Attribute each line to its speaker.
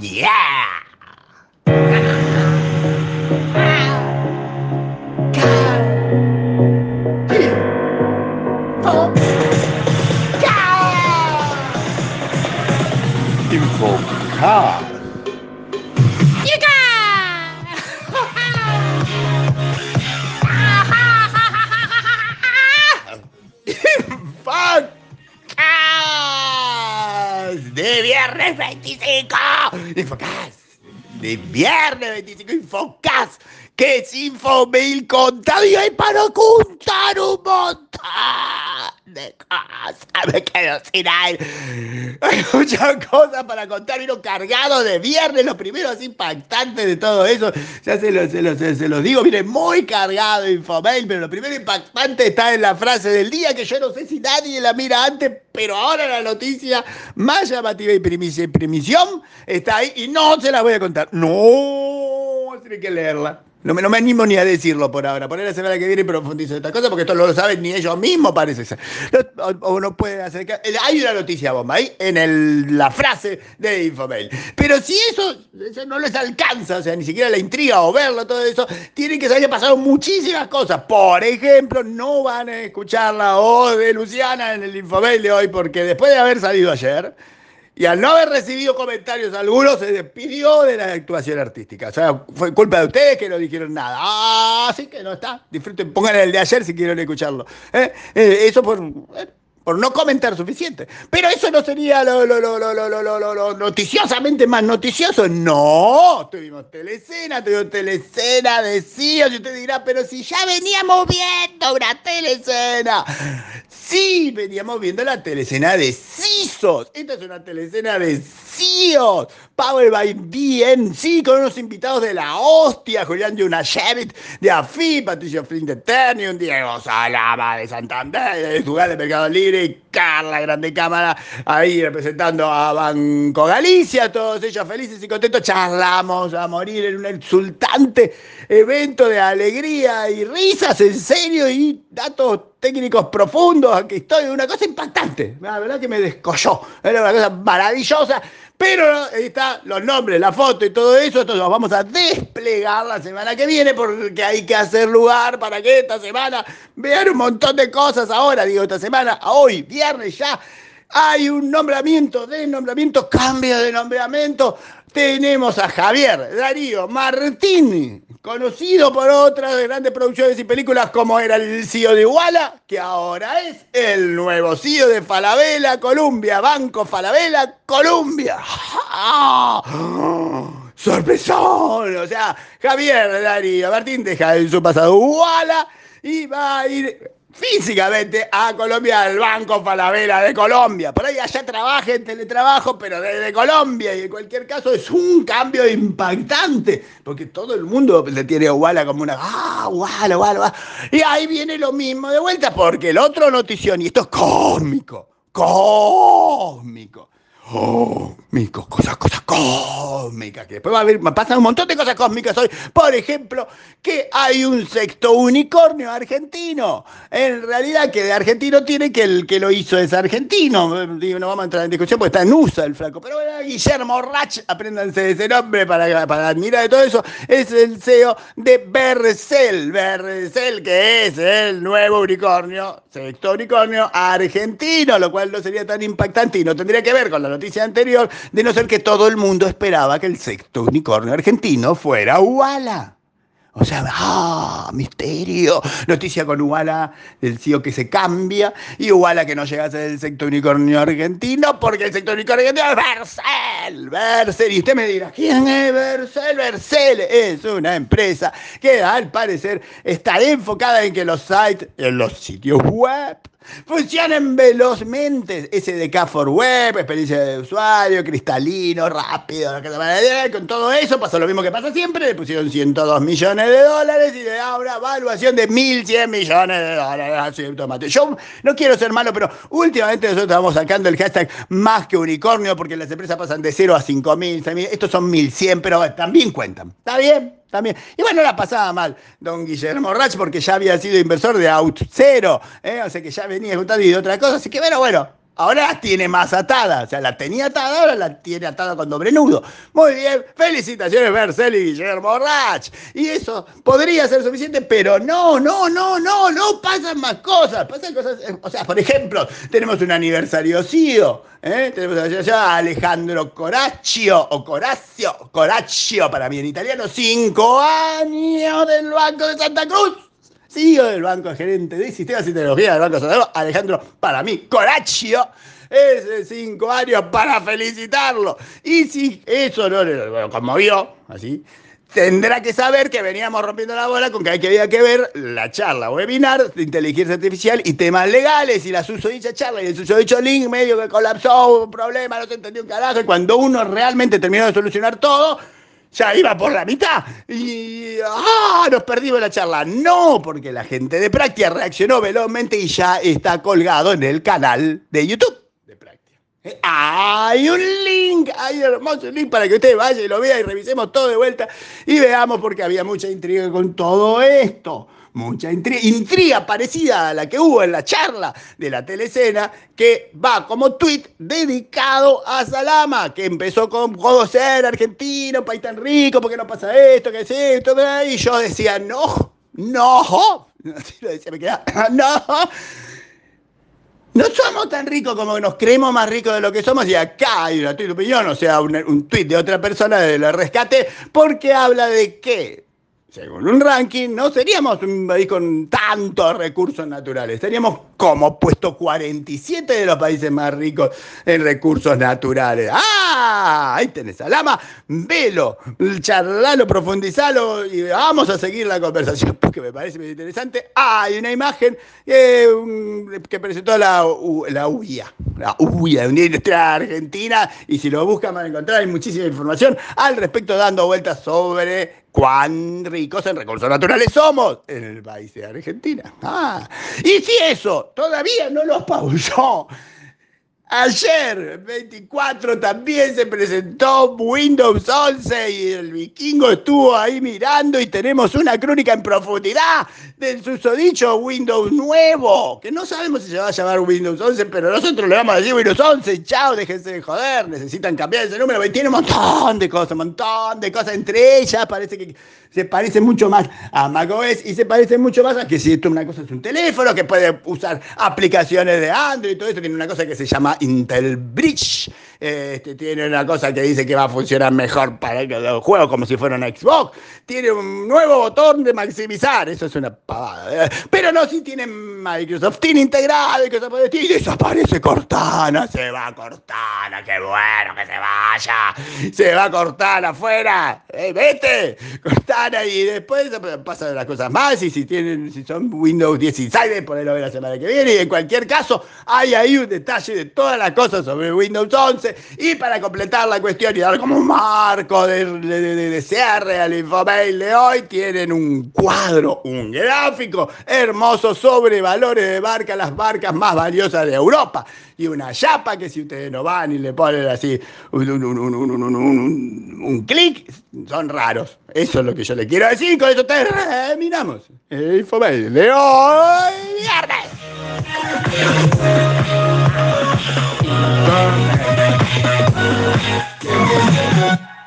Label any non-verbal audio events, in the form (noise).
Speaker 1: Yeah. De viernes 25. Infocas. De viernes 25 Infocas. Que es Infomail contado y hay para contar un montón de cosas. Me quedo sin aire. Hay muchas cosas para contar. Vino cargado de viernes. Los primeros impactantes de todo eso. Ya se los, se los, se los digo. Viene muy cargado Infomail. Pero lo primero impactante está en la frase del día. Que yo no sé si nadie la mira antes. Pero ahora la noticia más llamativa y primición está ahí. Y no se la voy a contar. No, tiene que leerla. No me, no me, animo ni a decirlo por ahora. Por ahí la semana que viene profundizo esta cosa porque esto no lo saben ni ellos mismos, parece ser. O, o no puede acercar. Hay una noticia bomba ahí en el, la frase de Infomail. Pero si eso, eso, no les alcanza, o sea, ni siquiera la intriga o verlo, todo eso, tienen que saber que pasaron muchísimas cosas. Por ejemplo, no van a escuchar la voz de Luciana en el Infomail de hoy porque después de haber salido ayer y al no haber recibido comentarios algunos, se despidió de la actuación artística. O sea, fue culpa de ustedes que no dijeron nada. Ah, sí que no está. Disfruten, pongan el de ayer si quieren escucharlo. ¿Eh? Eh, eso por, eh, por no comentar suficiente. Pero eso no sería lo, lo, lo, lo, noticiosamente más noticioso. No, tuvimos telecena, tuvimos telecena de sí. Y usted dirá, pero si ya veníamos viendo una telecena. Sí, veníamos viendo la telecena de Esta es una telecena de CIOs. Power by BNC con unos invitados de la hostia. Julián Junashevit de AFI, Patricio Flynn de Ternium, Diego Salama de Santander, de lugar de Mercado Libre y Carla Grande Cámara ahí representando a Banco Galicia. Todos ellos felices y contentos. Charlamos a morir en un exultante evento de alegría y risas, en serio, y datos técnicos profundos, aquí estoy, una cosa impactante, la verdad que me descolló, era una cosa maravillosa, pero ahí está los nombres, la foto y todo eso, esto lo vamos a desplegar la semana que viene porque hay que hacer lugar para que esta semana vean un montón de cosas. Ahora, digo esta semana, hoy, viernes ya, hay un nombramiento, desnombramiento, cambio de nombramiento. Tenemos a Javier Darío Martín, conocido por otras grandes producciones y películas como era el CEO de Iguala, que ahora es el nuevo CEO de Falabella Colombia, Banco Falabella Colombia. ¡Sorpresón! O sea, Javier Darío Martín deja en su pasado Iguala y va a ir físicamente a Colombia, al Banco Falabella de Colombia. Por ahí allá trabaja en teletrabajo, pero desde Colombia. Y en cualquier caso es un cambio impactante, porque todo el mundo le tiene a Walla como una. ¡Ah, Walla, Walla! Y ahí viene lo mismo de vuelta, porque el otro notición, y esto es cósmico, cósmico cosas, cosas cósmicas, que después va a haber, pasan un montón de cosas cósmicas hoy. Por ejemplo, que hay un sexto unicornio argentino. En realidad, que de argentino tiene que el que lo hizo es argentino. No vamos a entrar en discusión porque está en USA el flaco. Pero bueno, Guillermo Rach, apréndanse ese nombre para, para admirar de todo eso, es el CEO de Bercel. Bercel, que es el nuevo unicornio, sexto unicornio argentino, lo cual no sería tan impactante y no tendría que ver con la noticia anterior, de no ser que todo el mundo esperaba que el sexto unicornio argentino fuera Uala. O sea, ¡ah! Misterio. Noticia con Uala, el CEO que se cambia, y Uala que no llega a ser el sexto unicornio argentino, porque el sexto unicornio argentino es Vercel. Vercel. Y usted me dirá, ¿quién es Vercel? Vercel es una empresa que al parecer está enfocada en que los sites, en los sitios web, Funcionen velozmente. SDK for Web, experiencia de usuario, cristalino, rápido, con todo eso pasó lo mismo que pasa siempre. Le pusieron 102 millones de dólares y de ahora evaluación de 1.100 millones de dólares. Así Yo no quiero ser malo, pero últimamente nosotros estamos sacando el hashtag más que unicornio porque las empresas pasan de 0 a 5.000, 6.000. Estos son 1.100, pero también cuentan. ¿Está bien? También. Y bueno, la pasaba mal don Guillermo Rach porque ya había sido inversor de Out Zero, ¿eh? o sea que ya venía juntando y de otra cosa. Así que bueno, bueno, Ahora tiene más atadas. O sea, la tenía atada, ahora la tiene atada con doble nudo. Muy bien. Felicitaciones, Marcel y Guillermo Rach. Y eso podría ser suficiente, pero no, no, no, no, no pasan más cosas. Pasan cosas. O sea, por ejemplo, tenemos un aniversario CIO. ¿eh? Tenemos a Alejandro Coraccio, o Coracio, Coraccio para mí en italiano, cinco años del Banco de Santa Cruz. CEO del Banco, gerente de sistemas y tecnología del Banco Santander, Alejandro, para mí, Coraccio, es cinco años para felicitarlo. Y si eso no lo conmovió, así, tendrá que saber que veníamos rompiendo la bola con que había que ver la charla webinar de inteligencia artificial y temas legales y la susodicha charla y el susodicho link medio que colapsó, un problema, no se entendió un carajo. Y cuando uno realmente terminó de solucionar todo, ya iba por la mitad y ¡ah! nos perdimos la charla. No, porque la gente de Práctica reaccionó velozmente y ya está colgado en el canal de YouTube de Práctica. Hay un link, hay un hermoso link para que usted vaya y lo vea y revisemos todo de vuelta y veamos porque había mucha intriga con todo esto mucha intriga, parecida a la que hubo en la charla de la telecena, que va como tweet dedicado a Salama, que empezó con ser argentino, país tan rico, porque no pasa esto, que es esto? Y yo decía, no, no, (laughs) (laughs) no. No somos tan ricos como nos creemos más ricos de lo que somos y acá hay una de opinión, o sea, un, un tweet de otra persona de lo rescate, porque habla de qué? Según un ranking, no seríamos un país con tantos recursos naturales. Seríamos como puesto 47 de los países más ricos en recursos naturales. ¡Ah! Ahí tenés a Lama. Velo, charlalo, profundizalo y vamos a seguir la conversación (laughs) porque me parece muy interesante. hay una imagen eh, que presentó la, la UIA, la UIA, Unidad Industrial Argentina, y si lo buscan van a encontrar, hay muchísima información al respecto dando vueltas sobre cuán ricos en recursos naturales somos en el país de Argentina. Ah, y si eso todavía no lo pausó Ayer, 24, también se presentó Windows 11 y el vikingo estuvo ahí mirando y tenemos una crónica en profundidad del susodicho Windows nuevo, que no sabemos si se va a llamar Windows 11, pero nosotros le vamos a decir Windows 11, chao, déjense de joder, necesitan cambiar ese número, y tiene un montón de cosas, un montón de cosas, entre ellas parece que se parece mucho más a macOS y se parece mucho más a que si esto una cosa es un teléfono, que puede usar aplicaciones de Android y todo esto, tiene una cosa que se llama Intel Bridge, este, tiene una cosa que dice que va a funcionar mejor para los juegos como si fuera una Xbox, tiene un nuevo botón de maximizar, eso es una pavada, pero no si tiene Microsoft Team integrado y por el y desaparece Cortana, se va Cortana, qué bueno que se vaya, se va Cortana afuera, eh, vete, Cortana y después pasan las cosas más y si tienen, si son Windows 16, ponerlo ver la semana que viene y en cualquier caso hay ahí un detalle de todas las cosas sobre Windows 11 y para completar la cuestión y dar como un marco de, de, cierre al infomail de hoy, tienen un cuadro, un gráfico hermoso sobre valores de marca, las marcas más valiosas de Europa. Y una chapa que si ustedes no van y le ponen así un, clic, son raros. Eso es lo que yo le quiero decir. Con eso terminamos el infomail de hoy viernes.